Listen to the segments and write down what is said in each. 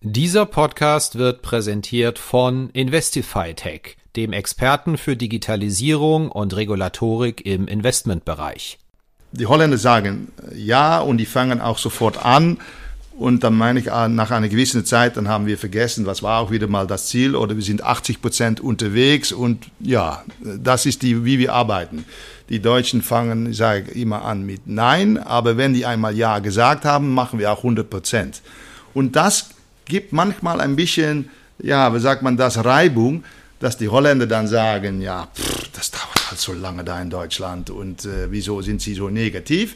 Dieser Podcast wird präsentiert von Investify Tech, dem Experten für Digitalisierung und Regulatorik im Investmentbereich. Die Holländer sagen ja und die fangen auch sofort an. Und dann meine ich, ah, nach einer gewissen Zeit, dann haben wir vergessen, was war auch wieder mal das Ziel oder wir sind 80 Prozent unterwegs und ja, das ist die, wie wir arbeiten. Die Deutschen fangen, ich sage immer an mit Nein, aber wenn die einmal Ja gesagt haben, machen wir auch 100 Prozent. Und das gibt manchmal ein bisschen, ja, wie sagt man das, Reibung, dass die Holländer dann sagen, ja, pff, das dauert halt so lange da in Deutschland und äh, wieso sind sie so negativ?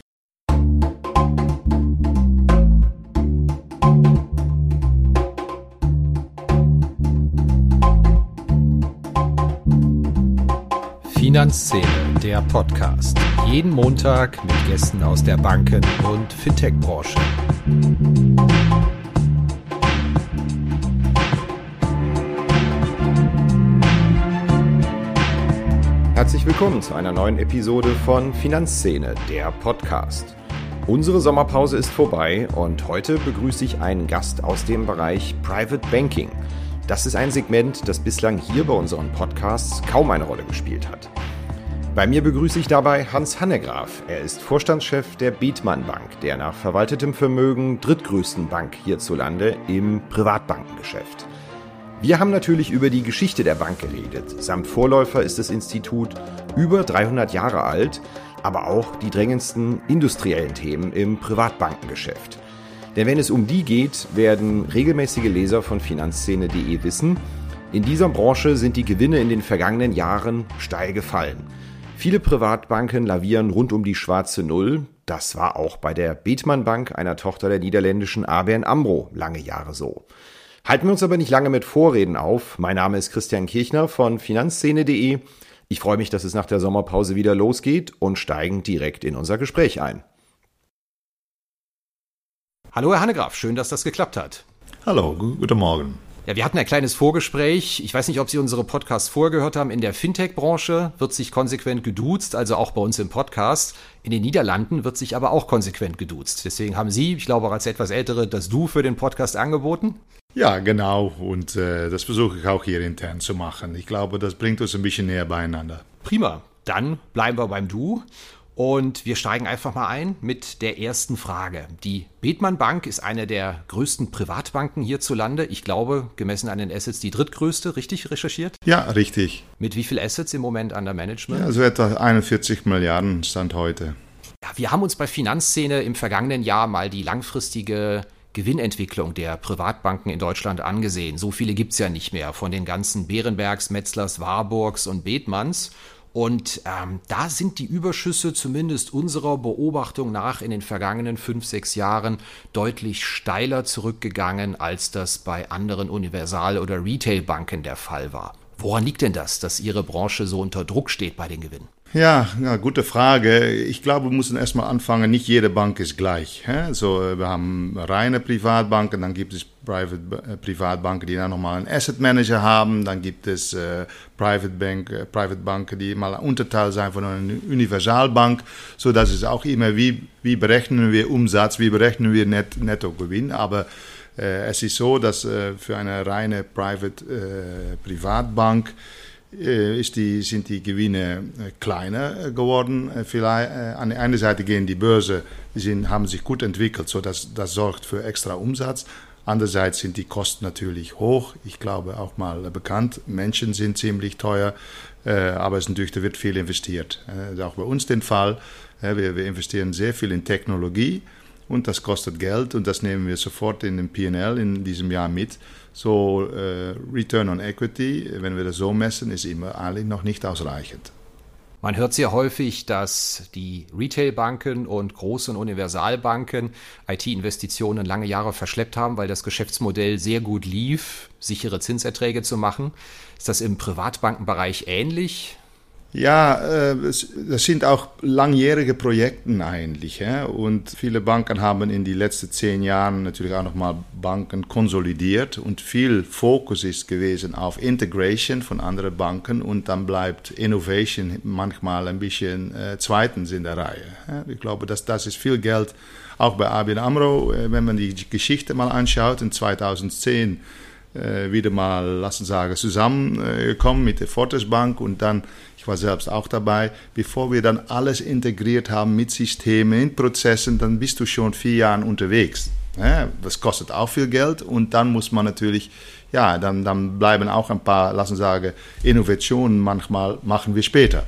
Finanzszene, der Podcast. Jeden Montag mit Gästen aus der Banken- und Fintech-Branche. Herzlich willkommen zu einer neuen Episode von Finanzszene, der Podcast. Unsere Sommerpause ist vorbei und heute begrüße ich einen Gast aus dem Bereich Private Banking. Das ist ein Segment, das bislang hier bei unseren Podcasts kaum eine Rolle gespielt hat. Bei mir begrüße ich dabei Hans Hannegraf. Er ist Vorstandschef der Bethmann Bank, der nach verwaltetem Vermögen drittgrößten Bank hierzulande im Privatbankengeschäft. Wir haben natürlich über die Geschichte der Bank geredet. Samt Vorläufer ist das Institut über 300 Jahre alt, aber auch die drängendsten industriellen Themen im Privatbankengeschäft. Denn wenn es um die geht, werden regelmäßige Leser von Finanzszene.de wissen, in dieser Branche sind die Gewinne in den vergangenen Jahren steil gefallen. Viele Privatbanken lavieren rund um die schwarze Null. Das war auch bei der Bethmann Bank, einer Tochter der niederländischen ABN Amro, lange Jahre so. Halten wir uns aber nicht lange mit Vorreden auf. Mein Name ist Christian Kirchner von Finanzszene.de. Ich freue mich, dass es nach der Sommerpause wieder losgeht und steigen direkt in unser Gespräch ein. Hallo Herr Hannegraf, schön, dass das geklappt hat. Hallo, guten Morgen. Ja, wir hatten ein kleines Vorgespräch. Ich weiß nicht, ob Sie unsere Podcasts vorgehört haben. In der Fintech-Branche wird sich konsequent geduzt, also auch bei uns im Podcast. In den Niederlanden wird sich aber auch konsequent geduzt. Deswegen haben Sie, ich glaube auch als etwas Ältere, das Du für den Podcast angeboten. Ja, genau. Und äh, das versuche ich auch hier intern zu machen. Ich glaube, das bringt uns ein bisschen näher beieinander. Prima. Dann bleiben wir beim Du. Und wir steigen einfach mal ein mit der ersten Frage. Die Bethmann Bank ist eine der größten Privatbanken hierzulande. Ich glaube, gemessen an den Assets die drittgrößte, richtig recherchiert? Ja, richtig. Mit wie viel Assets im Moment an der Management? Ja, also etwa 41 Milliarden Stand heute. Ja, wir haben uns bei Finanzszene im vergangenen Jahr mal die langfristige Gewinnentwicklung der Privatbanken in Deutschland angesehen. So viele gibt es ja nicht mehr von den ganzen Bärenbergs, Metzlers, Warburgs und Bethmanns. Und ähm, da sind die Überschüsse zumindest unserer Beobachtung nach in den vergangenen fünf, sechs Jahren deutlich steiler zurückgegangen, als das bei anderen Universal- oder Retailbanken der Fall war. Woran liegt denn das, dass Ihre Branche so unter Druck steht bei den Gewinnen? Ja, ja, gute Frage. Ich glaube, wir müssen erstmal anfangen, nicht jede Bank ist gleich. Hä? So, wir haben reine Privatbanken, dann gibt es Private, äh, Privatbanken, die dann nochmal einen Asset Manager haben, dann gibt es äh, Private, Bank, äh, Private Banken, die mal ein Unterteil sein von einer Universalbank. So, das ist auch immer, wie, wie berechnen wir Umsatz, wie berechnen wir Net, Nettogewinn. Aber äh, es ist so, dass äh, für eine reine Private äh, Privatbank äh, die, sind die Gewinne äh, kleiner äh, geworden. Vielleicht, an der einen Seite gehen die Börse, die sind, haben sich gut entwickelt, so dass das sorgt für extra Umsatz. Andererseits sind die Kosten natürlich hoch. Ich glaube auch mal bekannt, Menschen sind ziemlich teuer, aber es natürlich, da wird viel investiert. Das ist auch bei uns der Fall. Wir, wir investieren sehr viel in Technologie und das kostet Geld und das nehmen wir sofort in den PL in diesem Jahr mit. So äh, Return on Equity, wenn wir das so messen, ist immer eigentlich noch nicht ausreichend. Man hört sehr häufig, dass die Retailbanken und großen Universalbanken IT-Investitionen lange Jahre verschleppt haben, weil das Geschäftsmodell sehr gut lief, sichere Zinserträge zu machen. Ist das im Privatbankenbereich ähnlich? Ja, äh, das sind auch langjährige Projekte eigentlich. Und viele Banken haben in den letzten zehn Jahren natürlich auch nochmal Banken konsolidiert und viel Fokus ist gewesen auf Integration von anderen Banken und dann bleibt Innovation manchmal ein bisschen äh, zweitens in der Reihe. Ich glaube, dass das ist viel Geld auch bei ABN AMRO, äh, wenn man die Geschichte mal anschaut, in 2010 wieder mal, lassen sagen, zusammengekommen mit der Fortis Bank und dann ich war selbst auch dabei, bevor wir dann alles integriert haben mit Systemen, in Prozessen, dann bist du schon vier Jahre unterwegs. das kostet auch viel Geld und dann muss man natürlich, ja, dann, dann bleiben auch ein paar, lassen sagen, Innovationen manchmal machen wir später.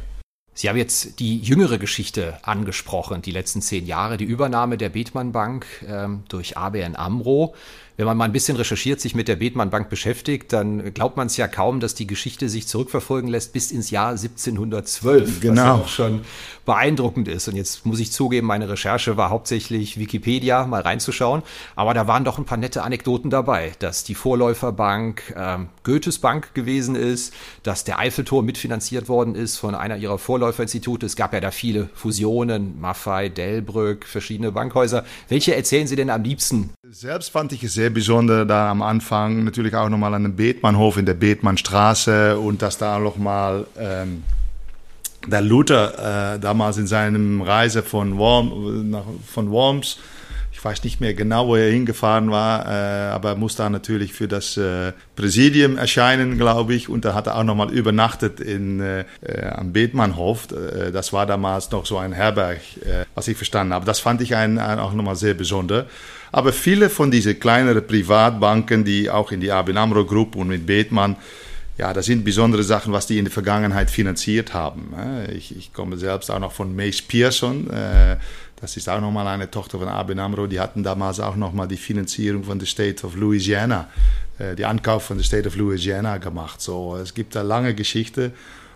Sie haben jetzt die jüngere Geschichte angesprochen, die letzten zehn Jahre, die Übernahme der Bethmann Bank ähm, durch ABN Amro. Wenn man mal ein bisschen recherchiert, sich mit der Bethmann Bank beschäftigt, dann glaubt man es ja kaum, dass die Geschichte sich zurückverfolgen lässt bis ins Jahr 1712. Genau. Was ja auch schon beeindruckend ist. Und jetzt muss ich zugeben, meine Recherche war hauptsächlich Wikipedia, mal reinzuschauen. Aber da waren doch ein paar nette Anekdoten dabei, dass die Vorläuferbank ähm, Goethes Bank gewesen ist, dass der Eiffelturm mitfinanziert worden ist von einer ihrer Vorläuferinstitute. Es gab ja da viele Fusionen, Maffei, Delbrück, verschiedene Bankhäuser. Welche erzählen Sie denn am liebsten? Selbst fand ich es sehr besonders da am Anfang natürlich auch nochmal an dem Bethmannhof in der Bethmannstraße und dass da nochmal ähm, der Luther äh, damals in seinem Reise von, Worm, nach, von Worms, weiß nicht mehr genau, wo er hingefahren war, äh, aber er muss da natürlich für das äh, Präsidium erscheinen, glaube ich. Und da hat er auch nochmal übernachtet in, äh, äh, am Bethmannhof. Äh, das war damals noch so ein Herberg, äh, was ich verstanden habe. Das fand ich ein, ein auch nochmal sehr besonders. Aber viele von diesen kleineren Privatbanken, die auch in die ABN AMRO Group und mit Bethmann ja, das sind besondere Sachen, was die in der Vergangenheit finanziert haben. Ich, ich komme selbst auch noch von Mace Pearson. Das ist auch nochmal eine Tochter von ABN AMRO. Die hatten damals auch nochmal die Finanzierung von der State of Louisiana, äh, die Ankauf von der State of Louisiana gemacht. So, es gibt da lange Geschichte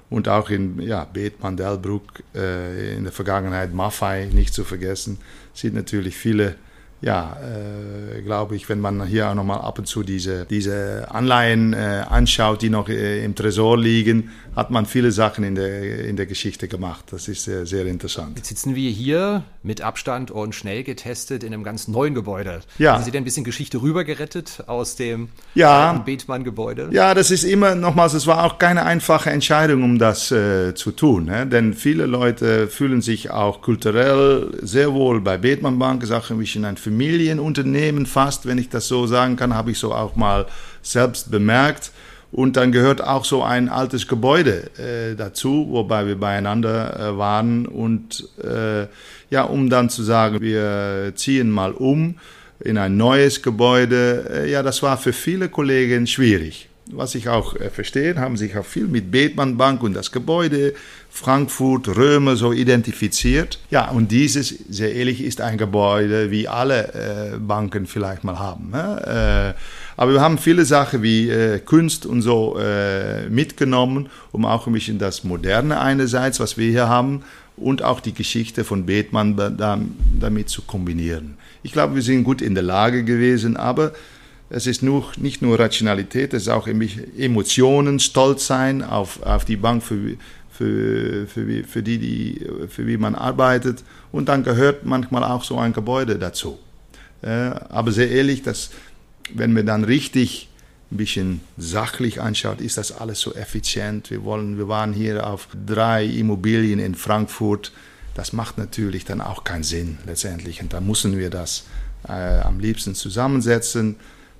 und auch in ja, Bethmann, Delbruck, äh, in der Vergangenheit Maffei, nicht zu vergessen, sind natürlich viele ja, äh, glaube ich, wenn man hier auch nochmal ab und zu diese, diese Anleihen äh, anschaut, die noch äh, im Tresor liegen, hat man viele Sachen in der, in der Geschichte gemacht. Das ist sehr, sehr interessant. Jetzt sitzen wir hier mit Abstand und schnell getestet in einem ganz neuen Gebäude. Ja. Haben Sie denn ein bisschen Geschichte rübergerettet aus dem ja. Bethmann-Gebäude? Ja, das ist immer, nochmals, es war auch keine einfache Entscheidung, um das äh, zu tun. Ne? Denn viele Leute fühlen sich auch kulturell sehr wohl bei Bethmann Bank, ist auch ein bisschen ein Familienunternehmen fast, wenn ich das so sagen kann, habe ich so auch mal selbst bemerkt. Und dann gehört auch so ein altes Gebäude äh, dazu, wobei wir beieinander äh, waren. Und äh, ja, um dann zu sagen, wir ziehen mal um in ein neues Gebäude, äh, ja, das war für viele Kollegen schwierig. Was ich auch äh, verstehe, haben sich auch viel mit Bethmann Bank und das Gebäude Frankfurt, Römer so identifiziert. Ja, und dieses, sehr ehrlich, ist ein Gebäude, wie alle äh, Banken vielleicht mal haben. Ne? Äh, aber wir haben viele Sachen wie äh, Kunst und so äh, mitgenommen, um auch ein bisschen das Moderne einerseits, was wir hier haben, und auch die Geschichte von Bethmann damit zu kombinieren. Ich glaube, wir sind gut in der Lage gewesen, aber es ist nur, nicht nur Rationalität, es ist auch Emotionen, Stolz sein auf, auf die Bank, für, für, für, für, die, die, für wie man arbeitet. Und dann gehört manchmal auch so ein Gebäude dazu. Äh, aber sehr ehrlich, dass, wenn man dann richtig ein bisschen sachlich anschaut, ist das alles so effizient. Wir, wollen, wir waren hier auf drei Immobilien in Frankfurt. Das macht natürlich dann auch keinen Sinn letztendlich. Und da müssen wir das äh, am liebsten zusammensetzen.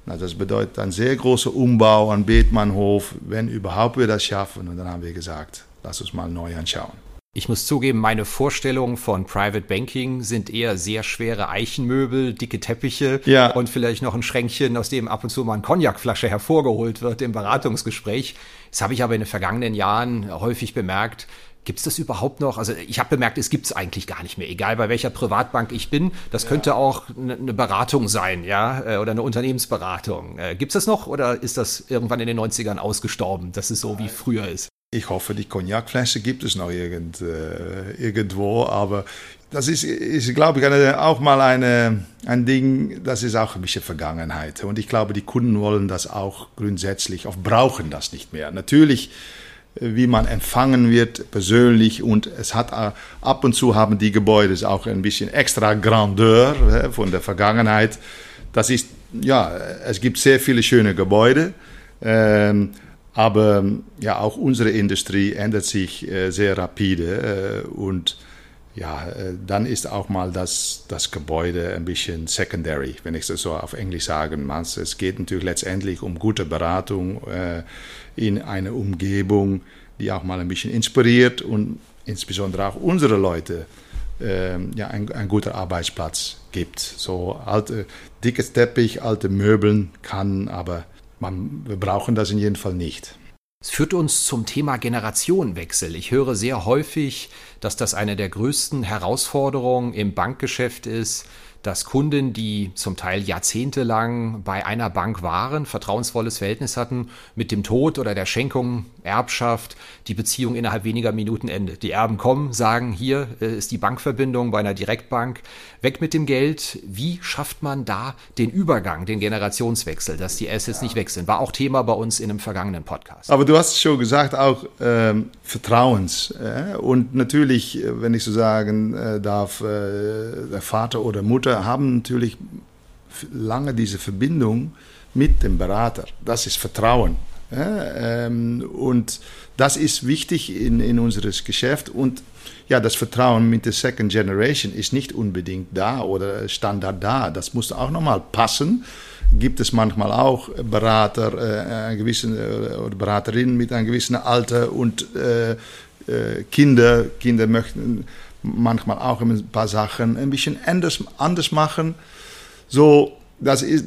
Na, das bedeutet ein sehr großer Umbau an Bethmannhof, wenn überhaupt wir das schaffen. Und dann haben wir gesagt, lass uns mal neu anschauen. Ich muss zugeben, meine Vorstellungen von Private Banking sind eher sehr schwere Eichenmöbel, dicke Teppiche ja. und vielleicht noch ein Schränkchen, aus dem ab und zu mal eine Cognacflasche hervorgeholt wird im Beratungsgespräch. Das habe ich aber in den vergangenen Jahren häufig bemerkt. Gibt es das überhaupt noch? Also ich habe bemerkt, es gibt es eigentlich gar nicht mehr, egal bei welcher Privatbank ich bin. Das ja. könnte auch eine Beratung sein, ja, äh, oder eine Unternehmensberatung. Äh, gibt es das noch oder ist das irgendwann in den 90ern ausgestorben, dass es so wie früher ist? Ich hoffe, die Cognacflasche gibt es noch irgend, äh, irgendwo, aber das ist, ist glaube ich, auch mal eine, ein Ding, das ist auch ein bisschen Vergangenheit. Und ich glaube, die Kunden wollen das auch grundsätzlich, auch brauchen das nicht mehr. Natürlich wie man empfangen wird persönlich und es hat ab und zu haben die Gebäude auch ein bisschen extra Grandeur von der Vergangenheit. Das ist ja, es gibt sehr viele schöne Gebäude, ähm, aber ja auch unsere Industrie ändert sich äh, sehr rapide äh, und ja, äh, dann ist auch mal das, das Gebäude ein bisschen secondary, wenn ich das so auf Englisch sagen muss. Es geht natürlich letztendlich um gute Beratung äh, in einer Umgebung, die auch mal ein bisschen inspiriert und insbesondere auch unsere Leute äh, ja, ein, ein guter Arbeitsplatz gibt. So alte, dickes Teppich, alte Möbeln kann, aber man, wir brauchen das in jedem Fall nicht. Es führt uns zum Thema Generationenwechsel. Ich höre sehr häufig, dass das eine der größten Herausforderungen im Bankgeschäft ist, dass Kunden, die zum Teil jahrzehntelang bei einer Bank waren, vertrauensvolles Verhältnis hatten, mit dem Tod oder der Schenkung, Erbschaft, die Beziehung innerhalb weniger Minuten endet. Die Erben kommen, sagen, hier äh, ist die Bankverbindung bei einer Direktbank, weg mit dem Geld. Wie schafft man da den Übergang, den Generationswechsel, dass die Assets ja. nicht wechseln? War auch Thema bei uns in einem vergangenen Podcast. Aber du hast schon gesagt, auch ähm, Vertrauens. Äh? Und natürlich, äh, wenn ich so sagen äh, darf, äh, der Vater oder Mutter haben natürlich lange diese Verbindung mit dem Berater. Das ist Vertrauen. Ja, ähm, und das ist wichtig in, in unseres Geschäft. Und ja, das Vertrauen mit der Second Generation ist nicht unbedingt da oder Standard da. Das muss auch nochmal passen. Gibt es manchmal auch Berater, äh, gewissen, äh, oder Beraterinnen mit einem gewissen Alter und äh, äh Kinder. Kinder möchten manchmal auch ein paar Sachen ein bisschen anders, anders machen. So, das, ist,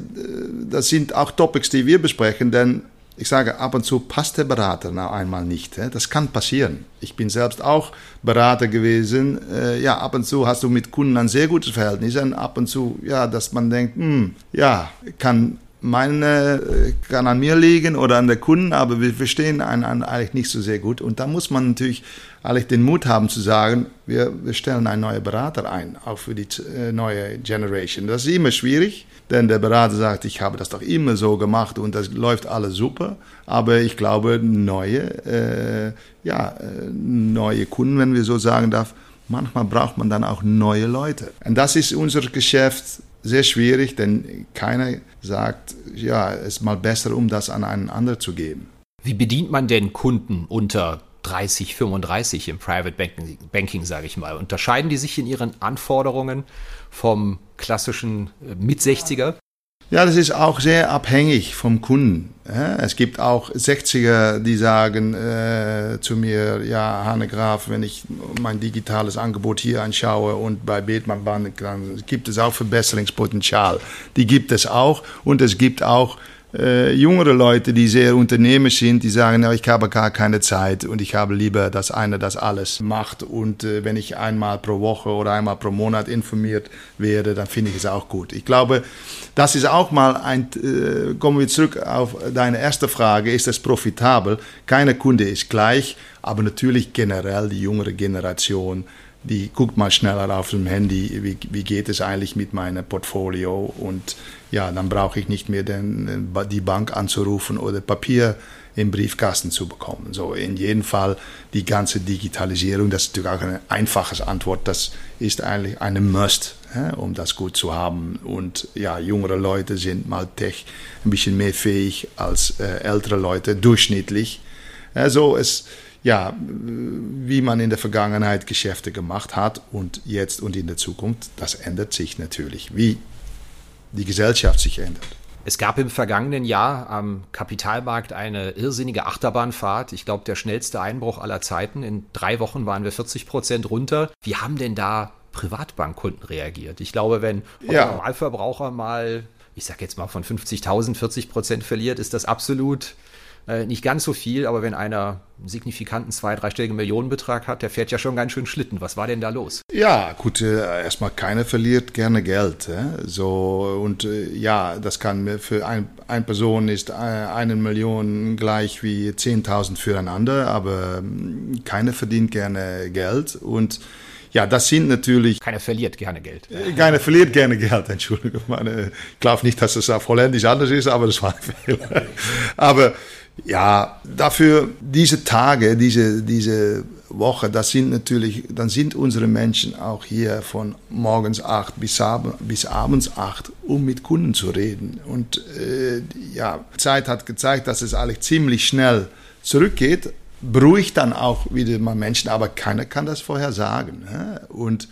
das sind auch Topics, die wir besprechen, denn ich sage, ab und zu passt der Berater noch einmal nicht. Das kann passieren. Ich bin selbst auch Berater gewesen. Äh, ja, ab und zu hast du mit Kunden ein sehr gutes Verhältnis und ab und zu, ja, dass man denkt, hm, ja, kann meine äh, kann an mir liegen oder an der Kunden, aber wir verstehen einen eigentlich nicht so sehr gut. Und da muss man natürlich eigentlich den Mut haben zu sagen, wir, wir stellen einen neuen Berater ein, auch für die äh, neue Generation. Das ist immer schwierig, denn der Berater sagt, ich habe das doch immer so gemacht und das läuft alles super. Aber ich glaube, neue, äh, ja, äh, neue Kunden, wenn wir so sagen darf, manchmal braucht man dann auch neue Leute. Und das ist unser Geschäft sehr schwierig, denn keiner sagt, ja, es ist mal besser, um das an einen anderen zu geben. Wie bedient man denn Kunden unter 30, 35 im Private Banking, Banking sage ich mal? Unterscheiden die sich in ihren Anforderungen vom klassischen äh, Mit-60er? Ja, das ist auch sehr abhängig vom Kunden. Es gibt auch 60er, die sagen äh, zu mir, ja, Hanne Graf, wenn ich mein digitales Angebot hier anschaue und bei Bethmann Bank, dann gibt es auch Verbesserungspotenzial. Die gibt es auch und es gibt auch äh, jüngere Leute, die sehr unternehmerisch sind, die sagen, ja, ich habe gar keine Zeit und ich habe lieber, dass einer das alles macht. Und äh, wenn ich einmal pro Woche oder einmal pro Monat informiert werde, dann finde ich es auch gut. Ich glaube, das ist auch mal ein, äh, kommen wir zurück auf deine erste Frage, ist das profitabel? Keiner Kunde ist gleich, aber natürlich generell die jüngere Generation die guckt mal schneller auf dem Handy, wie, wie geht es eigentlich mit meinem Portfolio und ja, dann brauche ich nicht mehr den, die Bank anzurufen oder Papier im Briefkasten zu bekommen. So in jedem Fall die ganze Digitalisierung, das ist natürlich auch eine einfache Antwort, das ist eigentlich eine Must, um das gut zu haben. Und ja, jüngere Leute sind mal tech ein bisschen mehr fähig als äh, ältere Leute, durchschnittlich. Also es ja, wie man in der Vergangenheit Geschäfte gemacht hat und jetzt und in der Zukunft, das ändert sich natürlich, wie die Gesellschaft sich ändert. Es gab im vergangenen Jahr am Kapitalmarkt eine irrsinnige Achterbahnfahrt. Ich glaube, der schnellste Einbruch aller Zeiten. In drei Wochen waren wir 40 Prozent runter. Wie haben denn da Privatbankkunden reagiert? Ich glaube, wenn ja. ein Normalverbraucher mal, ich sage jetzt mal von 50.000 40 Prozent verliert, ist das absolut äh, nicht ganz so viel, aber wenn einer einen signifikanten zwei-, dreistelligen Millionenbetrag hat, der fährt ja schon ganz schön Schlitten. Was war denn da los? Ja, gut, äh, erstmal keiner verliert gerne Geld. Äh? So, und äh, ja, das kann für ein, eine Person ist äh, eine Million gleich wie 10.000 füreinander, aber ähm, keiner verdient gerne Geld und ja, das sind natürlich. Keiner verliert gerne Geld. Äh, keiner verliert gerne Geld, Entschuldigung. Ich glaube nicht, dass es auf Holländisch anders ist, aber das war ein Fehler. Aber Ja, dafür diese Tage, diese, diese Woche, das sind natürlich, dann sind unsere Menschen auch hier von morgens acht bis, ab, bis abends acht, um mit Kunden zu reden. Und äh, ja, Zeit hat gezeigt, dass es eigentlich ziemlich schnell zurückgeht, beruhigt dann auch wieder mal Menschen, aber keiner kann das vorher sagen. Ne? Und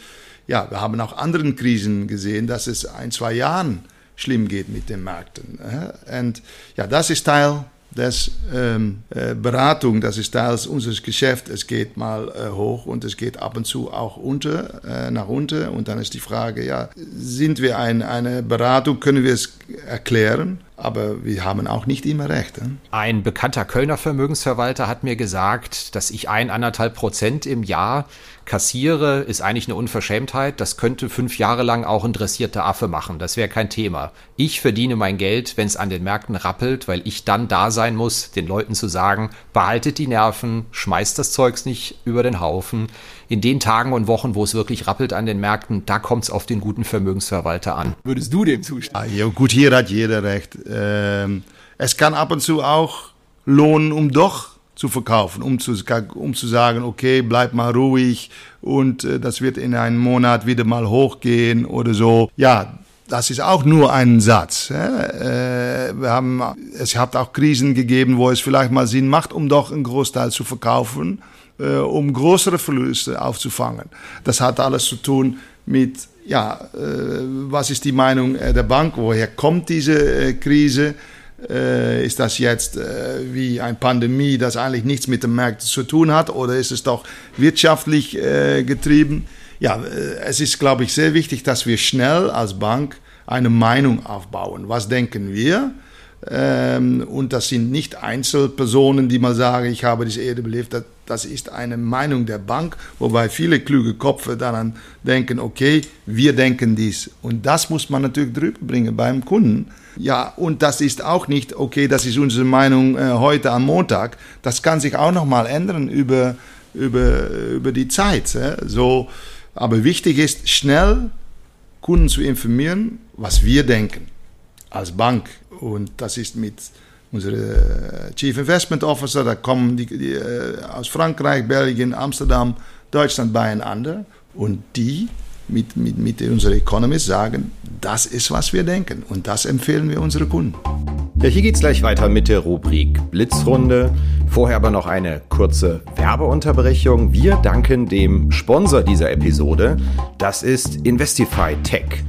ja, wir haben auch anderen Krisen gesehen, dass es ein, zwei Jahren schlimm geht mit den Märkten. Ne? Und ja, das ist Teil des ähm, äh, Beratung, das ist Teil unseres Geschäfts. Es geht mal äh, hoch und es geht ab und zu auch unter, äh, nach unten. Und dann ist die Frage, ja, sind wir ein, eine Beratung, können wir es erklären? aber wir haben auch nicht immer recht. Ne? Ein bekannter Kölner Vermögensverwalter hat mir gesagt, dass ich eineinhalb Prozent im Jahr kassiere, ist eigentlich eine Unverschämtheit. Das könnte fünf Jahre lang auch ein dressierter Affe machen. Das wäre kein Thema. Ich verdiene mein Geld, wenn es an den Märkten rappelt, weil ich dann da sein muss, den Leuten zu sagen, behaltet die Nerven, schmeißt das Zeugs nicht über den Haufen. In den Tagen und Wochen, wo es wirklich rappelt an den Märkten, da kommt es auf den guten Vermögensverwalter an. Würdest du dem zustimmen? Ah, ja, gut, hier hat jeder recht. Ähm, es kann ab und zu auch lohnen, um doch zu verkaufen, um zu, um zu sagen, okay, bleib mal ruhig und äh, das wird in einem Monat wieder mal hochgehen oder so. Ja, das ist auch nur ein Satz. Äh, wir haben, es hat auch Krisen gegeben, wo es vielleicht mal Sinn macht, um doch einen Großteil zu verkaufen, äh, um größere Verluste aufzufangen. Das hat alles zu tun mit, ja, äh, was ist die Meinung der Bank, woher kommt diese Krise? Äh, ist das jetzt äh, wie eine Pandemie, das eigentlich nichts mit dem Markt zu tun hat, oder ist es doch wirtschaftlich äh, getrieben? Ja, äh, es ist, glaube ich, sehr wichtig, dass wir schnell als Bank eine Meinung aufbauen. Was denken wir? Ähm, und das sind nicht Einzelpersonen, die mal sagen, ich habe diese Erde belebt. Das, ist eine Meinung der Bank, wobei viele kluge Köpfe daran denken, okay, wir denken dies. Und das muss man natürlich drüber bringen beim Kunden ja, und das ist auch nicht, okay, das ist unsere Meinung äh, heute am Montag. Das kann sich auch nochmal ändern über, über, über die Zeit. Äh? So, aber wichtig ist, schnell Kunden zu informieren, was wir denken als Bank. Und das ist mit unserem äh, Chief Investment Officer, da kommen die, die äh, aus Frankreich, Belgien, Amsterdam, Deutschland beieinander. Und die mit, mit, mit unseren Economists sagen, das ist, was wir denken und das empfehlen wir unseren Kunden. Ja, hier geht's gleich weiter mit der Rubrik Blitzrunde. Vorher aber noch eine kurze Werbeunterbrechung. Wir danken dem Sponsor dieser Episode. Das ist Investify Tech.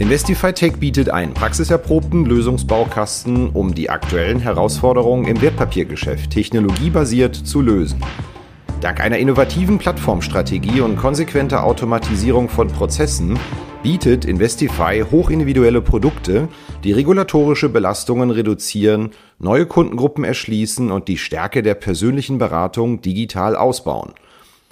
Investify Tech bietet einen praxiserprobten Lösungsbaukasten, um die aktuellen Herausforderungen im Wertpapiergeschäft technologiebasiert zu lösen. Dank einer innovativen Plattformstrategie und konsequenter Automatisierung von Prozessen bietet Investify hochindividuelle Produkte, die regulatorische Belastungen reduzieren, neue Kundengruppen erschließen und die Stärke der persönlichen Beratung digital ausbauen.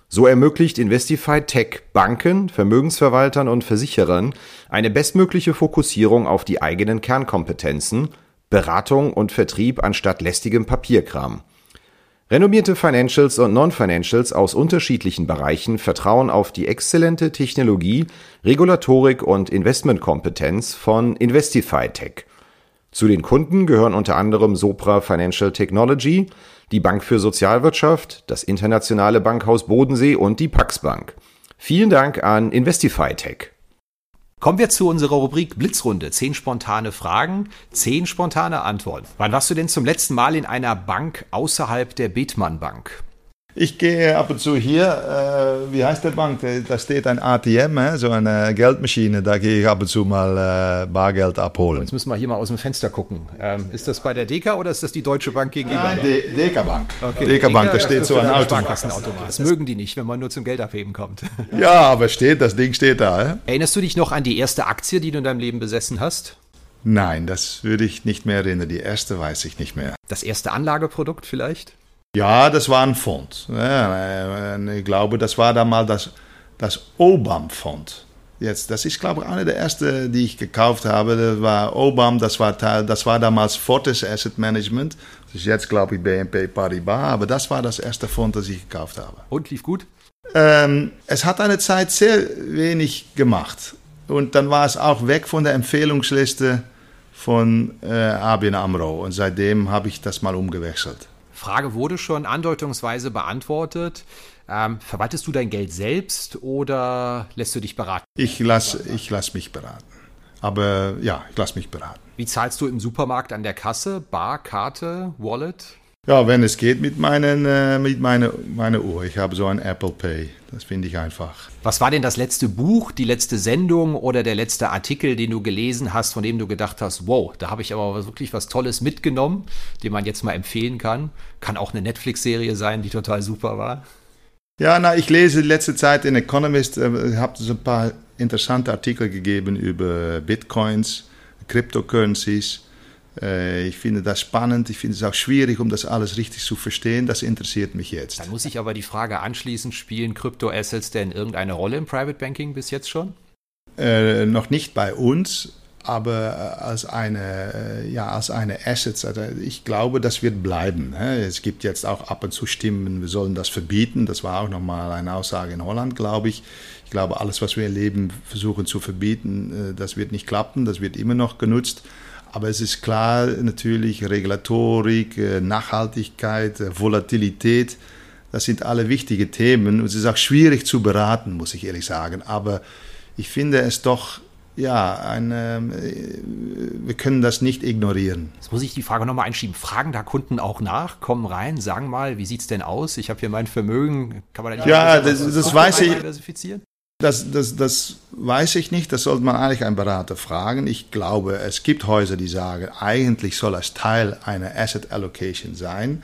So ermöglicht Investify Tech Banken, Vermögensverwaltern und Versicherern eine bestmögliche Fokussierung auf die eigenen Kernkompetenzen, Beratung und Vertrieb anstatt lästigem Papierkram. Renommierte Financials und Non-Financials aus unterschiedlichen Bereichen vertrauen auf die exzellente Technologie, Regulatorik und Investmentkompetenz von Investify Tech. Zu den Kunden gehören unter anderem Sopra Financial Technology, die Bank für Sozialwirtschaft, das internationale Bankhaus Bodensee und die Pax Bank. Vielen Dank an Investify Tech. Kommen wir zu unserer Rubrik Blitzrunde. Zehn spontane Fragen, zehn spontane Antworten. Wann warst du denn zum letzten Mal in einer Bank außerhalb der Bethmann Bank? Ich gehe ab und zu hier, äh, wie heißt der Bank? Da steht ein ATM, äh, so eine Geldmaschine. Da gehe ich ab und zu mal äh, Bargeld abholen. Jetzt müssen wir hier mal aus dem Fenster gucken. Ähm, ist das bei der Deka oder ist das die Deutsche Bank gegenüber? Nein, De Deka Bank. Okay. Deka Bank, da steht so ein Automat. Das mögen die nicht, wenn man nur zum Geld abheben kommt. Ja, aber steht, das Ding steht da. Erinnerst du dich noch an die erste Aktie, die du in deinem Leben besessen hast? Nein, das würde ich nicht mehr erinnern. Die erste weiß ich nicht mehr. Das erste Anlageprodukt vielleicht? Ja, das war ein Fonds. Ich glaube, das war damals das, das Obam-Fonds. Jetzt, das ist, glaube ich, eine der ersten, die ich gekauft habe. Das war Obam, das war, das war damals Fortis Asset Management. Das ist jetzt, glaube ich, BNP Paribas. Aber das war das erste Fonds, das ich gekauft habe. Und lief gut? Ähm, es hat eine Zeit sehr wenig gemacht. Und dann war es auch weg von der Empfehlungsliste von äh, ABN AMRO. Und seitdem habe ich das mal umgewechselt. Frage wurde schon andeutungsweise beantwortet. Ähm, verwaltest du dein Geld selbst oder lässt du dich beraten? Ich lasse ich lass mich beraten. Aber ja, ich lasse mich beraten. Wie zahlst du im Supermarkt an der Kasse? Bar, Karte, Wallet? Ja, wenn es geht mit, meinen, äh, mit meiner, meiner Uhr. Ich habe so ein Apple Pay. Das finde ich einfach. Was war denn das letzte Buch, die letzte Sendung oder der letzte Artikel, den du gelesen hast, von dem du gedacht hast, wow, da habe ich aber wirklich was Tolles mitgenommen, den man jetzt mal empfehlen kann? Kann auch eine Netflix-Serie sein, die total super war. Ja, na, ich lese in letzter Zeit in Economist, äh, habe so ein paar interessante Artikel gegeben über Bitcoins, Cryptocurrencies. Äh, ich finde das spannend, ich finde es auch schwierig, um das alles richtig zu verstehen. Das interessiert mich jetzt. Dann muss ich aber die Frage anschließend, spielen Kryptoassets denn irgendeine Rolle im Private Banking bis jetzt schon? Äh, noch nicht bei uns, aber als eine, äh, ja, als eine Asset. Also ich glaube, das wird bleiben. Es gibt jetzt auch ab und zu Stimmen, wir sollen das verbieten. Das war auch nochmal eine Aussage in Holland, glaube ich. Ich glaube, alles, was wir erleben, versuchen zu verbieten, das wird nicht klappen. Das wird immer noch genutzt. Aber es ist klar, natürlich Regulatorik, äh, Nachhaltigkeit, äh, Volatilität, das sind alle wichtige Themen. Und es ist auch schwierig zu beraten, muss ich ehrlich sagen. Aber ich finde es doch ja, eine, äh, wir können das nicht ignorieren. Jetzt muss ich die Frage nochmal einschieben. Fragen da Kunden auch nach, kommen rein, sagen mal, wie sieht es denn aus? Ich habe hier mein Vermögen, kann man da nicht Ja, das, das, das weiß ich. Diversifizieren? Das, das, das weiß ich nicht, das sollte man eigentlich einen Berater fragen. Ich glaube, es gibt Häuser, die sagen, eigentlich soll es Teil einer Asset Allocation sein.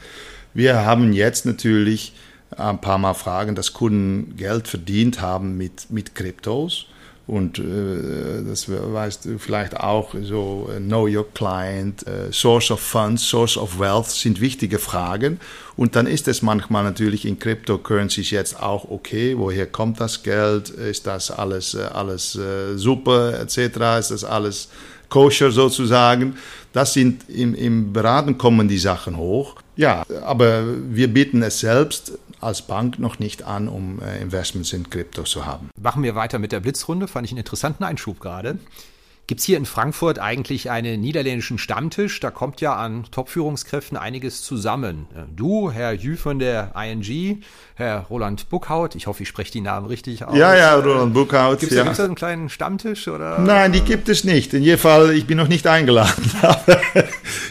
Wir haben jetzt natürlich ein paar Mal Fragen, dass Kunden Geld verdient haben mit, mit Kryptos. Und äh, das weißt du vielleicht auch, so äh, Know Your Client, äh, Source of Funds, Source of Wealth sind wichtige Fragen. Und dann ist es manchmal natürlich in Cryptocurrencies jetzt auch okay, woher kommt das Geld, ist das alles, alles super etc., ist das alles koscher sozusagen. Das sind im, im Beraten kommen die Sachen hoch. Ja, aber wir bieten es selbst als Bank noch nicht an, um äh, Investments in Krypto zu haben. Machen wir weiter mit der Blitzrunde. Fand ich einen interessanten Einschub gerade. Gibt es hier in Frankfurt eigentlich einen niederländischen Stammtisch? Da kommt ja an Top-Führungskräften einiges zusammen. Du, Herr Jü von der ING, Herr Roland Buckhaut, ich hoffe, ich spreche die Namen richtig aus. Ja, ja, Roland Buckhaut. Gibt es ja. da einen kleinen Stammtisch? Oder? Nein, die gibt es nicht. In jedem Fall, ich bin noch nicht eingeladen.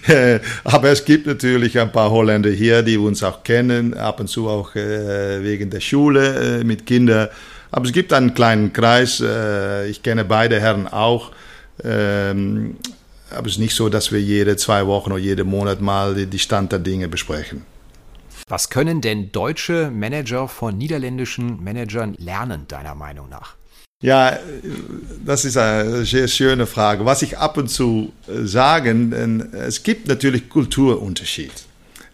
Aber es gibt natürlich ein paar Holländer hier, die uns auch kennen, ab und zu auch äh, wegen der Schule äh, mit Kindern. Aber es gibt einen kleinen Kreis. Äh, ich kenne beide Herren auch. Ähm, aber es ist nicht so, dass wir jede zwei Wochen oder jeden Monat mal die Stand der Dinge besprechen. Was können denn deutsche Manager von niederländischen Managern lernen, deiner Meinung nach? Ja, das ist eine sehr schöne Frage. Was ich ab und zu äh, sage, es gibt natürlich Kulturunterschied.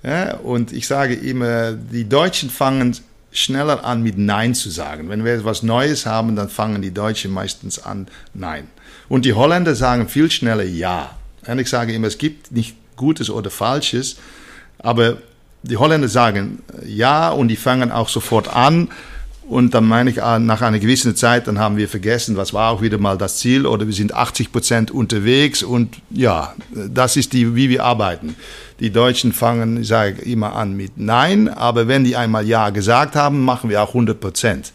Ja, und ich sage immer, die Deutschen fangen schneller an mit Nein zu sagen. Wenn wir etwas Neues haben, dann fangen die Deutschen meistens an Nein. Und die Holländer sagen viel schneller Ja. Und ich sage immer, es gibt nicht Gutes oder Falsches, aber die Holländer sagen Ja und die fangen auch sofort an. Und dann meine ich, ah, nach einer gewissen Zeit, dann haben wir vergessen, was war auch wieder mal das Ziel oder wir sind 80 Prozent unterwegs und ja, das ist die, wie wir arbeiten. Die Deutschen fangen, ich sage immer an mit Nein, aber wenn die einmal Ja gesagt haben, machen wir auch 100 Prozent.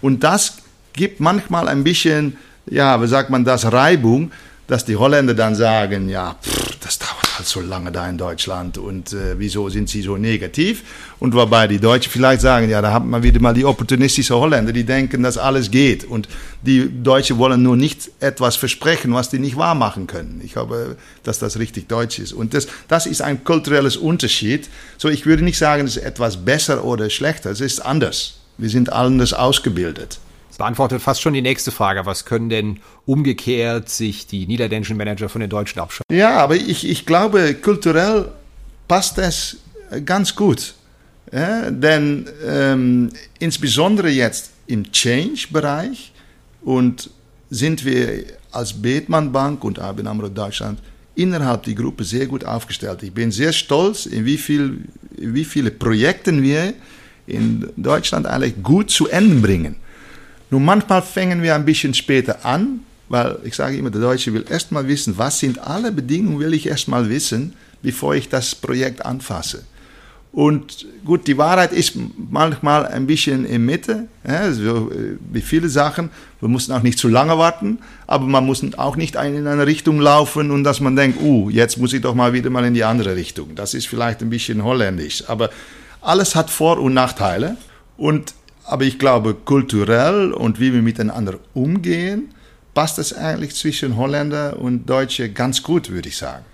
Und das gibt manchmal ein bisschen ja, wie sagt man das, Reibung, dass die Holländer dann sagen, ja, pff, das dauert halt so lange da in Deutschland und äh, wieso sind sie so negativ? Und wobei die Deutschen vielleicht sagen, ja, da haben wir wieder mal die opportunistischen Holländer, die denken, dass alles geht. Und die Deutschen wollen nur nicht etwas versprechen, was die nicht wahr machen können. Ich glaube, dass das richtig deutsch ist. Und das, das ist ein kulturelles Unterschied. So, ich würde nicht sagen, es ist etwas besser oder schlechter, es ist anders. Wir sind anders ausgebildet. Das beantwortet fast schon die nächste Frage. Was können denn umgekehrt sich die niederländischen Manager von den Deutschen abschauen? Ja, aber ich, ich glaube, kulturell passt es ganz gut. Ja, denn ähm, insbesondere jetzt im Change-Bereich und sind wir als Bethmann Bank und ABN AMRO Deutschland innerhalb der Gruppe sehr gut aufgestellt. Ich bin sehr stolz, in wie, viel, wie viele Projekte wir in Deutschland eigentlich gut zu Ende bringen. Nun, manchmal fangen wir ein bisschen später an, weil ich sage immer, der Deutsche will erstmal wissen, was sind alle Bedingungen, will ich erstmal wissen, bevor ich das Projekt anfasse. Und gut, die Wahrheit ist manchmal ein bisschen in Mitte, ja, so äh, wie viele Sachen. Wir mussten auch nicht zu lange warten, aber man muss auch nicht in eine Richtung laufen und dass man denkt, uh, jetzt muss ich doch mal wieder mal in die andere Richtung. Das ist vielleicht ein bisschen holländisch, aber alles hat Vor- und Nachteile. Und, aber ich glaube, kulturell und wie wir miteinander umgehen, passt es eigentlich zwischen Holländer und Deutsche ganz gut, würde ich sagen.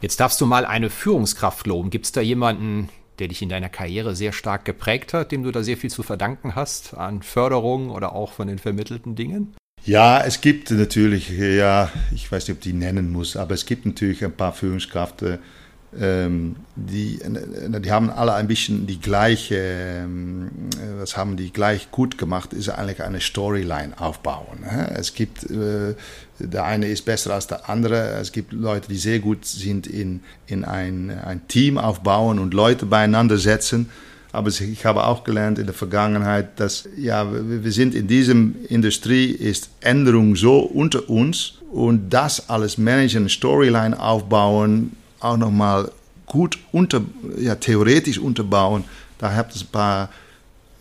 Jetzt darfst du mal eine Führungskraft loben. Gibt es da jemanden, der dich in deiner Karriere sehr stark geprägt hat, dem du da sehr viel zu verdanken hast an Förderung oder auch von den vermittelten Dingen? Ja, es gibt natürlich, ja, ich weiß nicht, ob die nennen muss, aber es gibt natürlich ein paar Führungskräfte, die, äh, die haben alle ein bisschen die gleiche, ähm, was haben die gleich gut gemacht, ist eigentlich eine Storyline aufbauen. Es gibt, äh, der eine ist besser als der andere, es gibt Leute, die sehr gut sind in, in ein, ein Team aufbauen und Leute beieinander setzen. Aber ich habe auch gelernt in der Vergangenheit, dass ja, wir sind in diesem Industrie, ist Änderung so unter uns und das alles managen, Storyline aufbauen, auch nochmal gut unter, ja, theoretisch unterbauen. Da hat es ein paar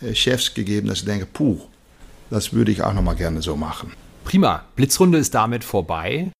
äh, Chefs gegeben, dass ich denke, puh, das würde ich auch nochmal gerne so machen. Prima, Blitzrunde ist damit vorbei.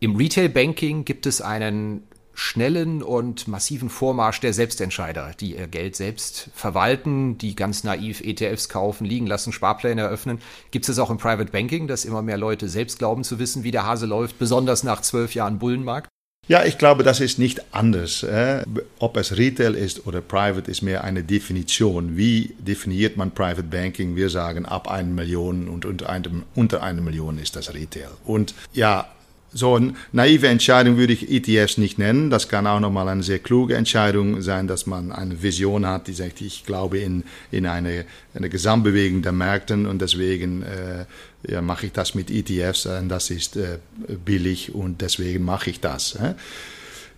Im Retail Banking gibt es einen schnellen und massiven Vormarsch der Selbstentscheider, die ihr Geld selbst verwalten, die ganz naiv ETFs kaufen, liegen lassen, Sparpläne eröffnen. Gibt es auch im Private Banking, dass immer mehr Leute selbst glauben zu wissen, wie der Hase läuft, besonders nach zwölf Jahren Bullenmarkt? Ja, ich glaube, das ist nicht anders. Äh. Ob es Retail ist oder Private, ist mehr eine Definition. Wie definiert man Private Banking? Wir sagen, ab einer Million und unter, einem, unter einer Million ist das Retail. Und ja, so eine naive Entscheidung würde ich ETFs nicht nennen. Das kann auch nochmal eine sehr kluge Entscheidung sein, dass man eine Vision hat, die sagt, ich glaube in, in eine, eine Gesamtbewegung der Märkte und deswegen äh, ja, mache ich das mit ETFs und das ist äh, billig und deswegen mache ich das.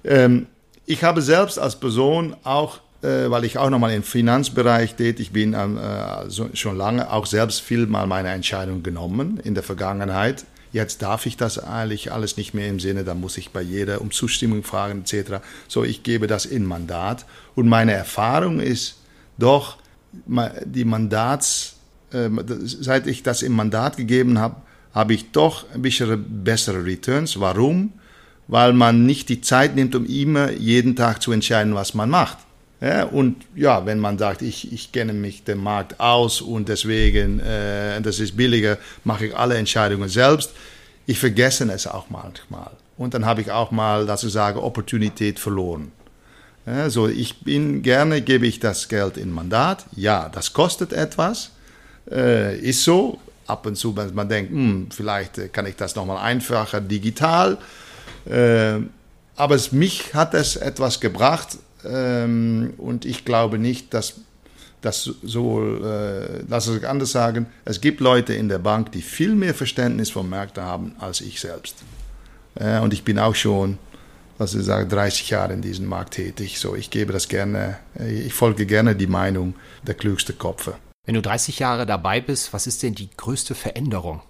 Ähm, ich habe selbst als Person auch äh, weil ich auch nochmal im Finanzbereich tätig bin, äh, so, schon lange auch selbst viel mal meine Entscheidung genommen in der Vergangenheit jetzt darf ich das eigentlich alles nicht mehr im Sinne, da muss ich bei jeder um Zustimmung fragen etc. So, ich gebe das in Mandat und meine Erfahrung ist doch, die Mandats, äh, seit ich das im Mandat gegeben habe, habe ich doch ein bisschen bessere Returns. Warum? Weil man nicht die Zeit nimmt, um immer jeden Tag zu entscheiden, was man macht. Ja, und ja, wenn man sagt, ich, ich kenne mich den Markt aus und deswegen, äh, das ist billiger, mache ich alle Entscheidungen selbst. Ich vergesse es auch manchmal. Und dann habe ich auch mal, dass ich sage, Opportunität verloren. Ja, so, ich bin gerne, gebe ich das Geld in Mandat. Ja, das kostet etwas. Äh, ist so. Ab und zu, wenn man denkt, hm, vielleicht kann ich das nochmal einfacher digital. Äh, aber es, mich hat es etwas gebracht, ähm, und ich glaube nicht, dass das so, äh, lass es anders sagen, es gibt Leute in der Bank, die viel mehr Verständnis von Märkten haben als ich selbst. Äh, und ich bin auch schon, was ich sage, 30 Jahre in diesem Markt tätig. So, ich gebe das gerne, äh, ich folge gerne die Meinung der klügsten Kopfe. Wenn du 30 Jahre dabei bist, was ist denn die größte Veränderung,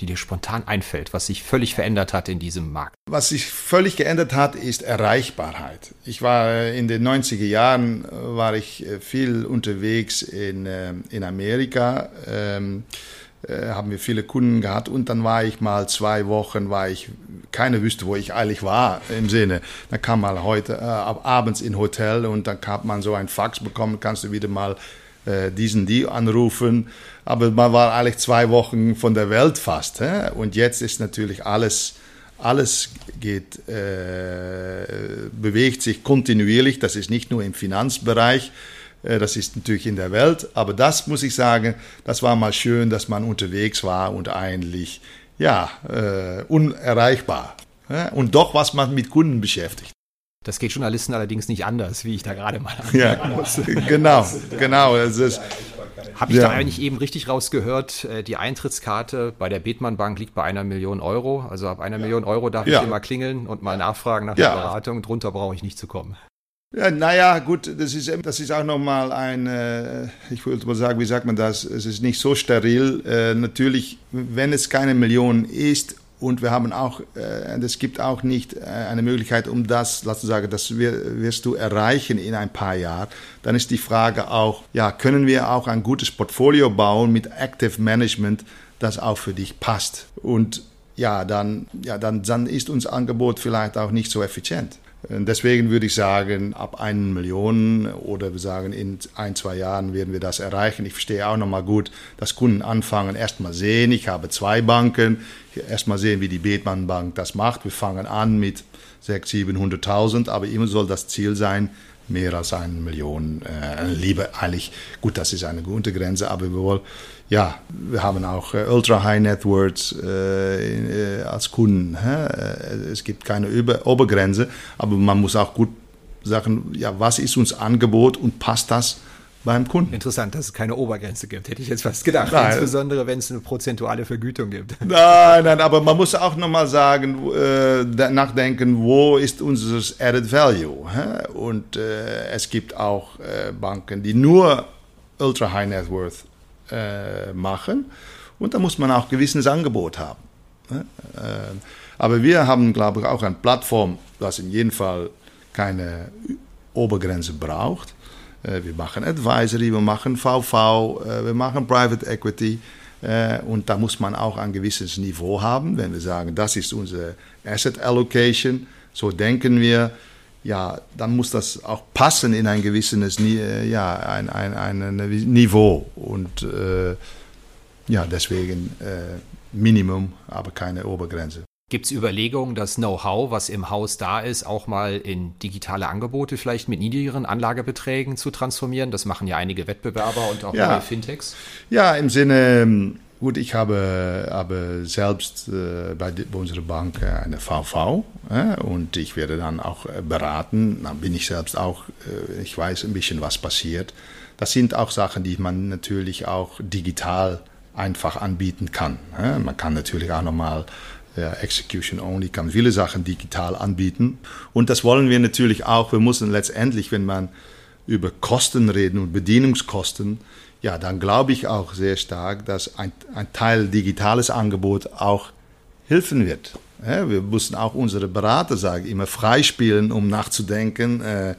die dir spontan einfällt, was sich völlig verändert hat in diesem Markt? Was sich völlig geändert hat, ist Erreichbarkeit. Ich war in den 90er Jahren war ich äh, viel unterwegs in, äh, in Amerika. Ähm, äh, haben wir viele Kunden gehabt und dann war ich mal zwei Wochen, war ich, keiner wüsste, wo ich eigentlich war im Sinne. Dann kam mal heute äh, abends in Hotel und dann hat man so ein Fax bekommen, kannst du wieder mal äh, diesen, die anrufen. Aber man war eigentlich zwei Wochen von der Welt fast. Hä? Und jetzt ist natürlich alles, alles geht, äh, bewegt sich kontinuierlich. Das ist nicht nur im Finanzbereich, äh, das ist natürlich in der Welt. Aber das muss ich sagen, das war mal schön, dass man unterwegs war und eigentlich, ja, äh, unerreichbar. Hä? Und doch was man mit Kunden beschäftigt. Das geht Journalisten allerdings nicht anders, wie ich da gerade mal Ja, muss. genau, genau. Habe ich ja. da eigentlich eben richtig rausgehört, äh, die Eintrittskarte bei der Bethmann Bank liegt bei einer Million Euro. Also ab einer ja. Million Euro darf ja. ich hier mal klingeln und mal nachfragen nach der Beratung. Drunter brauche ich nicht zu kommen. Ja, naja, gut, das ist, das ist auch nochmal ein, äh, ich würde mal sagen, wie sagt man das, es ist nicht so steril. Äh, natürlich, wenn es keine Million ist und wir haben auch, äh, es gibt auch nicht äh, eine Möglichkeit, um das, lass uns sagen, das wirst du erreichen in ein paar Jahren. Dann ist die Frage auch, ja, können wir auch ein gutes Portfolio bauen mit Active Management, das auch für dich passt? Und ja, dann, ja, dann, dann ist unser Angebot vielleicht auch nicht so effizient. Deswegen würde ich sagen, ab 1 Million oder wir sagen, in ein, zwei Jahren werden wir das erreichen. Ich verstehe auch nochmal gut, dass Kunden anfangen, erstmal sehen, ich habe zwei Banken, erstmal sehen, wie die Bethmann Bank das macht. Wir fangen an mit 600.000, 700.000, aber immer soll das Ziel sein, mehr als eine Million. Äh, lieber eigentlich, gut, das ist eine gute Grenze, aber wir wollen, ja, wir haben auch äh, Ultra High Networks äh, äh, als Kunden. Hä? Äh, es gibt keine Über Obergrenze, aber man muss auch gut sagen, ja, was ist uns Angebot und passt das beim Kunden. Interessant, dass es keine Obergrenze gibt, hätte ich jetzt fast gedacht. Nein. Insbesondere, wenn es eine prozentuale Vergütung gibt. Nein, nein, aber man muss auch nochmal sagen, äh, nachdenken, wo ist unser Added Value? Hä? Und äh, es gibt auch äh, Banken, die nur Ultra High Net Worth äh, machen. Und da muss man auch ein gewisses Angebot haben. Äh, aber wir haben, glaube ich, auch eine Plattform, das in jedem Fall keine Obergrenze braucht. Äh, wir machen Advisory, wir machen VV, äh, wir machen Private Equity. Und da muss man auch ein gewisses Niveau haben, wenn wir sagen, das ist unsere Asset Allocation, so denken wir, ja, dann muss das auch passen in ein gewisses ja, ein, ein, ein Niveau. Und äh, ja, deswegen äh, Minimum, aber keine Obergrenze. Gibt es Überlegungen, das Know-how, was im Haus da ist, auch mal in digitale Angebote vielleicht mit niedrigeren Anlagebeträgen zu transformieren? Das machen ja einige Wettbewerber und auch ja. neue Fintechs. Ja, im Sinne, gut, ich habe, habe selbst äh, bei, bei, unserer Bank eine VV äh, und ich werde dann auch äh, beraten. Dann bin ich selbst auch, äh, ich weiß ein bisschen, was passiert. Das sind auch Sachen, die man natürlich auch digital einfach anbieten kann. Man kann natürlich auch nochmal ja, Execution Only kann viele Sachen digital anbieten. Und das wollen wir natürlich auch. Wir müssen letztendlich, wenn man über Kosten reden und Bedienungskosten, ja, dann glaube ich auch sehr stark, dass ein, ein Teil digitales Angebot auch helfen wird. Ja, wir müssen auch unsere Berater sagen, immer freispielen, um nachzudenken, äh,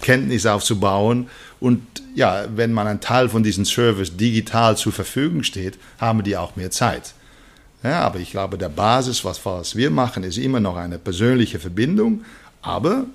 Kenntnis aufzubauen. Und ja, wenn man einen Teil von diesem Service digital zur Verfügung steht, haben die auch mehr Zeit. Ja, aber ich glaube, der Basis, was, was wir machen, ist immer noch eine persönliche Verbindung. Aber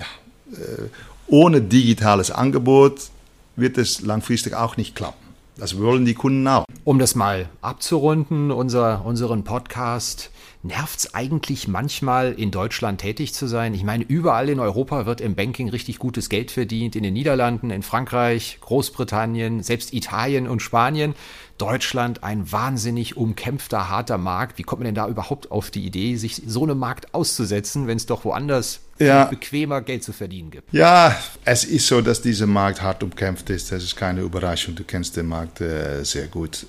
ja, äh, ohne digitales Angebot wird es langfristig auch nicht klappen. Das wollen die Kunden auch. Um das mal abzurunden, unser, unseren Podcast. Nervt es eigentlich manchmal in Deutschland tätig zu sein? Ich meine, überall in Europa wird im Banking richtig gutes Geld verdient. In den Niederlanden, in Frankreich, Großbritannien, selbst Italien und Spanien. Deutschland ein wahnsinnig umkämpfter, harter Markt. Wie kommt man denn da überhaupt auf die Idee, sich so einem Markt auszusetzen, wenn es doch woanders ja. bequemer Geld zu verdienen gibt? Ja, es ist so, dass dieser Markt hart umkämpft ist. Das ist keine Überraschung. Du kennst den Markt äh, sehr gut.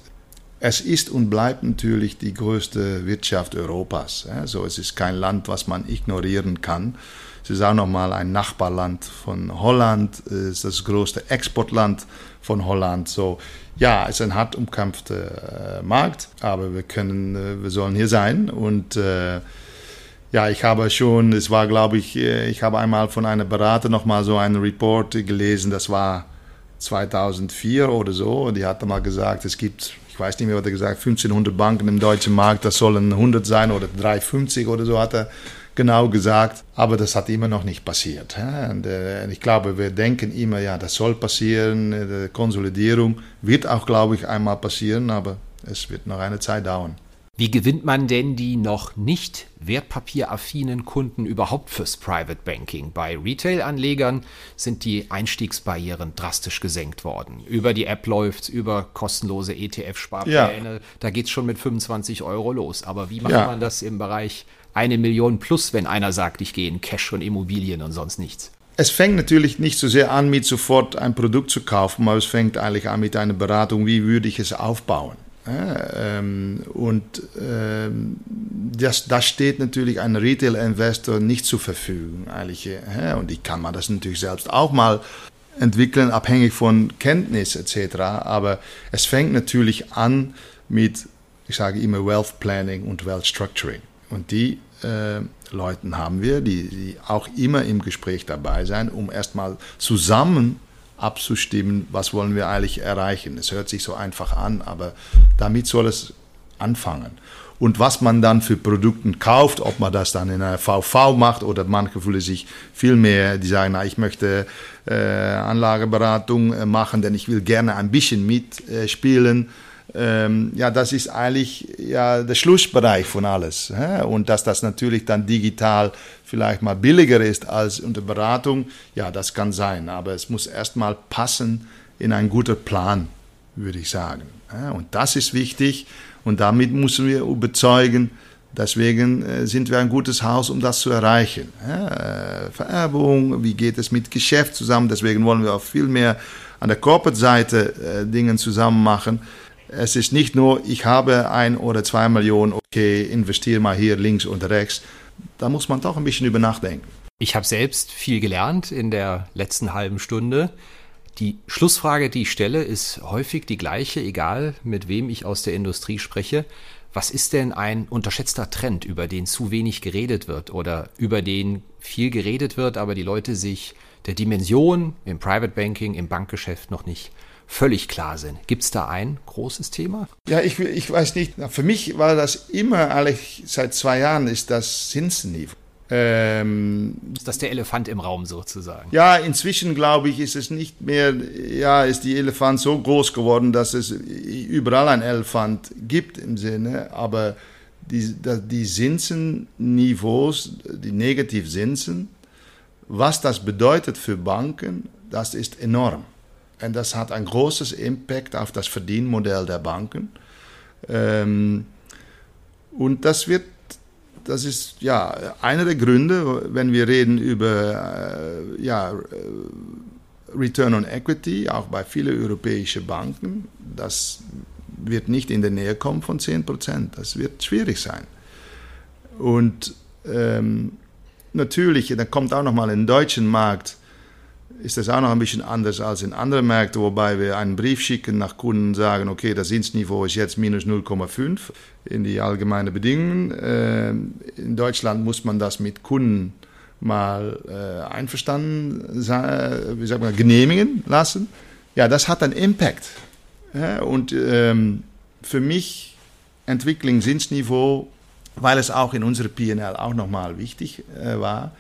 Es ist und bleibt natürlich die größte Wirtschaft Europas. Also es ist kein Land, was man ignorieren kann. Es ist auch nochmal ein Nachbarland von Holland, es ist das größte Exportland von Holland. So, ja, es ist ein hart umkämpfter äh, Markt, aber wir können, äh, wir sollen hier sein und äh, ja, ich habe schon, es war, glaube ich, äh, ich habe einmal von einem Berater nochmal so einen Report gelesen, das war 2004 oder so, und die hat mal gesagt, es gibt ich weiß nicht mehr, was er gesagt 1500 Banken im deutschen Markt, das sollen 100 sein oder 350 oder so hat er genau gesagt. Aber das hat immer noch nicht passiert. Und, äh, ich glaube, wir denken immer, ja, das soll passieren. Die Konsolidierung wird auch, glaube ich, einmal passieren, aber es wird noch eine Zeit dauern. Wie gewinnt man denn die noch nicht wertpapieraffinen Kunden überhaupt fürs Private Banking? Bei Retail-Anlegern sind die Einstiegsbarrieren drastisch gesenkt worden. Über die App läuft's, über kostenlose ETF-Sparpläne. Ja. Da geht's schon mit 25 Euro los. Aber wie macht ja. man das im Bereich eine Million plus, wenn einer sagt, ich gehe in Cash und Immobilien und sonst nichts? Es fängt natürlich nicht so sehr an, mit sofort ein Produkt zu kaufen, aber es fängt eigentlich an mit einer Beratung, wie würde ich es aufbauen. Ähm, und ähm, das, das steht natürlich ein Retail-Investor nicht zur Verfügung. Eigentlich. Und ich kann man das natürlich selbst auch mal entwickeln, abhängig von Kenntnis etc. Aber es fängt natürlich an mit, ich sage immer, Wealth Planning und Wealth Structuring. Und die äh, Leuten haben wir, die, die auch immer im Gespräch dabei sein, um erstmal zusammen abzustimmen, was wollen wir eigentlich erreichen. Es hört sich so einfach an, aber damit soll es anfangen. Und was man dann für Produkte kauft, ob man das dann in einer VV macht oder manche fühlen sich viel mehr, die sagen, na, ich möchte äh, Anlageberatung äh, machen, denn ich will gerne ein bisschen mitspielen. Äh, ähm, ja, das ist eigentlich ja, der Schlussbereich von alles. Hä? Und dass das natürlich dann digital vielleicht mal billiger ist als unter Beratung, ja, das kann sein. Aber es muss erstmal passen in einen guten Plan, würde ich sagen. Hä? Und das ist wichtig und damit müssen wir überzeugen, Deswegen äh, sind wir ein gutes Haus, um das zu erreichen. Äh, Vererbung, wie geht es mit Geschäft zusammen? Deswegen wollen wir auch viel mehr an der Corporate-Seite äh, Dinge zusammen machen. Es ist nicht nur, ich habe ein oder zwei Millionen, okay, investiere mal hier links und rechts. Da muss man doch ein bisschen über nachdenken. Ich habe selbst viel gelernt in der letzten halben Stunde. Die Schlussfrage, die ich stelle, ist häufig die gleiche, egal mit wem ich aus der Industrie spreche. Was ist denn ein unterschätzter Trend, über den zu wenig geredet wird oder über den viel geredet wird, aber die Leute sich der Dimension im Private Banking, im Bankgeschäft noch nicht völlig klar sind. Gibt es da ein großes Thema? Ja, ich, ich weiß nicht. Für mich war das immer, eigentlich seit zwei Jahren, ist das Zinsniveau. Ähm, ist das der Elefant im Raum sozusagen? Ja, inzwischen glaube ich, ist es nicht mehr, ja, ist die Elefant so groß geworden, dass es überall ein Elefant gibt im Sinne, aber die, die Zinsenniveaus, die Negativzinsen, was das bedeutet für Banken, das ist enorm. Und das hat ein großes Impact auf das Verdienmodell der Banken. Ähm, und das wird, das ist ja einer der Gründe, wenn wir reden über äh, ja, äh, Return on Equity, auch bei vielen europäischen Banken, das wird nicht in der Nähe kommen von 10 Prozent. Das wird schwierig sein. Und ähm, natürlich, dann kommt auch nochmal in den deutschen Markt ist das auch noch ein bisschen anders als in anderen Märkten, wobei wir einen Brief schicken nach Kunden und sagen, okay, das Zinsniveau ist jetzt minus 0,5 in die allgemeinen Bedingungen. Ähm, in Deutschland muss man das mit Kunden mal äh, einverstanden, wie sagt man, genehmigen lassen. Ja, das hat einen Impact. und ähm, für mich Entwicklung Zinsniveau, weil es auch in unserer PNL auch nochmal wichtig äh, war,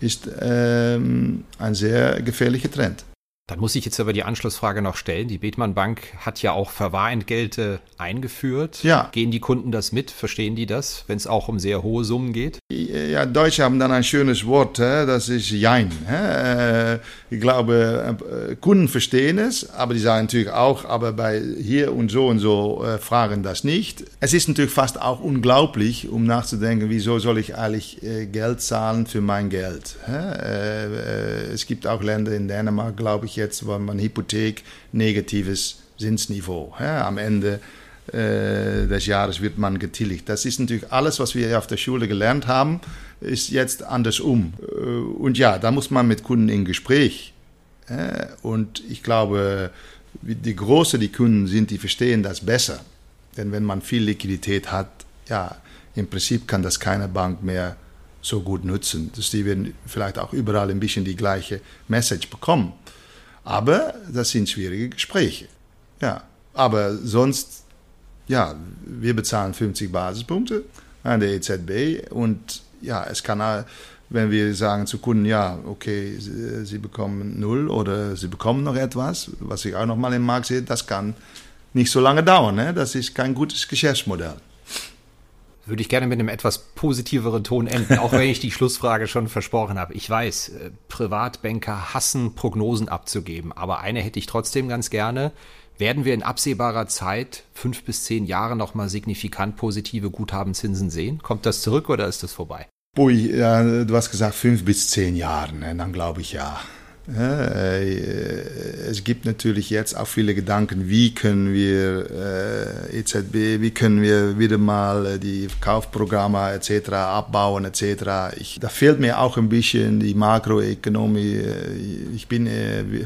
ist ähm, ein sehr gefährlicher Trend. Dann muss ich jetzt aber die Anschlussfrage noch stellen. Die Bethmann Bank hat ja auch Verwahrentgelte eingeführt. Ja. Gehen die Kunden das mit? Verstehen die das, wenn es auch um sehr hohe Summen geht? Ja, Deutsche haben dann ein schönes Wort, das ist Jein. Äh, ich glaube, äh, Kunden verstehen es, aber die sagen natürlich auch, aber bei hier und so und so äh, fragen das nicht. Es ist natürlich fast auch unglaublich, um nachzudenken, wieso soll ich eigentlich Geld zahlen für mein Geld? Es gibt auch Länder in Dänemark, glaube ich, jetzt, wo man Hypothek negatives Zinsniveau. Ja, am Ende äh, des Jahres wird man getilgt. Das ist natürlich alles, was wir auf der Schule gelernt haben, ist jetzt andersrum. Äh, und ja, da muss man mit Kunden in Gespräch. Und ich glaube, die große die Kunden sind, die verstehen das besser. Denn wenn man viel Liquidität hat, ja, im Prinzip kann das keine Bank mehr so gut nutzen. dass die werden vielleicht auch überall ein bisschen die gleiche Message bekommen. Aber das sind schwierige Gespräche. Ja, aber sonst, ja, wir bezahlen 50 Basispunkte an der EZB und ja, es kann, wenn wir sagen zu Kunden, ja, okay, sie, bekommen null oder sie bekommen noch etwas, was ich auch noch mal im Markt sehe, das kann nicht so lange dauern. Ne? Das ist kein gutes Geschäftsmodell würde ich gerne mit einem etwas positiveren Ton enden, auch wenn ich die Schlussfrage schon versprochen habe. Ich weiß, äh, Privatbanker hassen Prognosen abzugeben, aber eine hätte ich trotzdem ganz gerne. Werden wir in absehbarer Zeit fünf bis zehn Jahre nochmal signifikant positive Guthabenzinsen sehen? Kommt das zurück oder ist das vorbei? Ui, ja, du hast gesagt fünf bis zehn Jahre, ne? dann glaube ich ja. Äh, es gibt natürlich jetzt auch viele Gedanken, wie können wir äh, EZB, wie können wir wieder mal die Kaufprogramme etc. abbauen etc. Ich, da fehlt mir auch ein bisschen die Makroökonomie. Ich bin,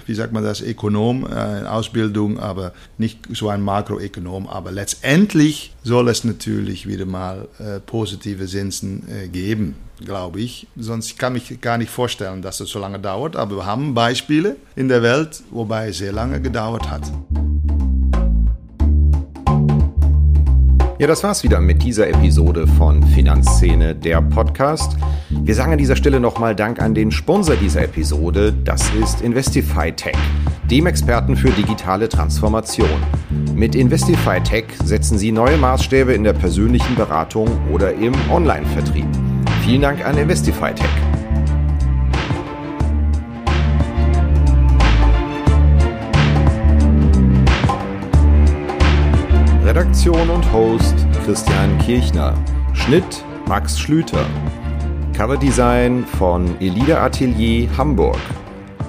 wie sagt man das, Ökonom in Ausbildung, aber nicht so ein Makroökonom. Aber letztendlich soll es natürlich wieder mal positive Zinsen geben glaube ich. Sonst kann ich gar nicht vorstellen, dass es so lange dauert. Aber wir haben Beispiele in der Welt, wobei es sehr lange gedauert hat. Ja, das war's wieder mit dieser Episode von Finanzszene, der Podcast. Wir sagen an dieser Stelle nochmal Dank an den Sponsor dieser Episode. Das ist Investify Tech, dem Experten für digitale Transformation. Mit Investify Tech setzen Sie neue Maßstäbe in der persönlichen Beratung oder im Online-Vertrieb. Vielen Dank an Investify Tech. Redaktion und Host Christian Kirchner. Schnitt Max Schlüter. Coverdesign von Elida Atelier Hamburg.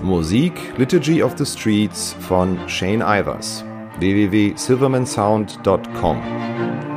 Musik Liturgy of the Streets von Shane Ivers. www.silvermansound.com.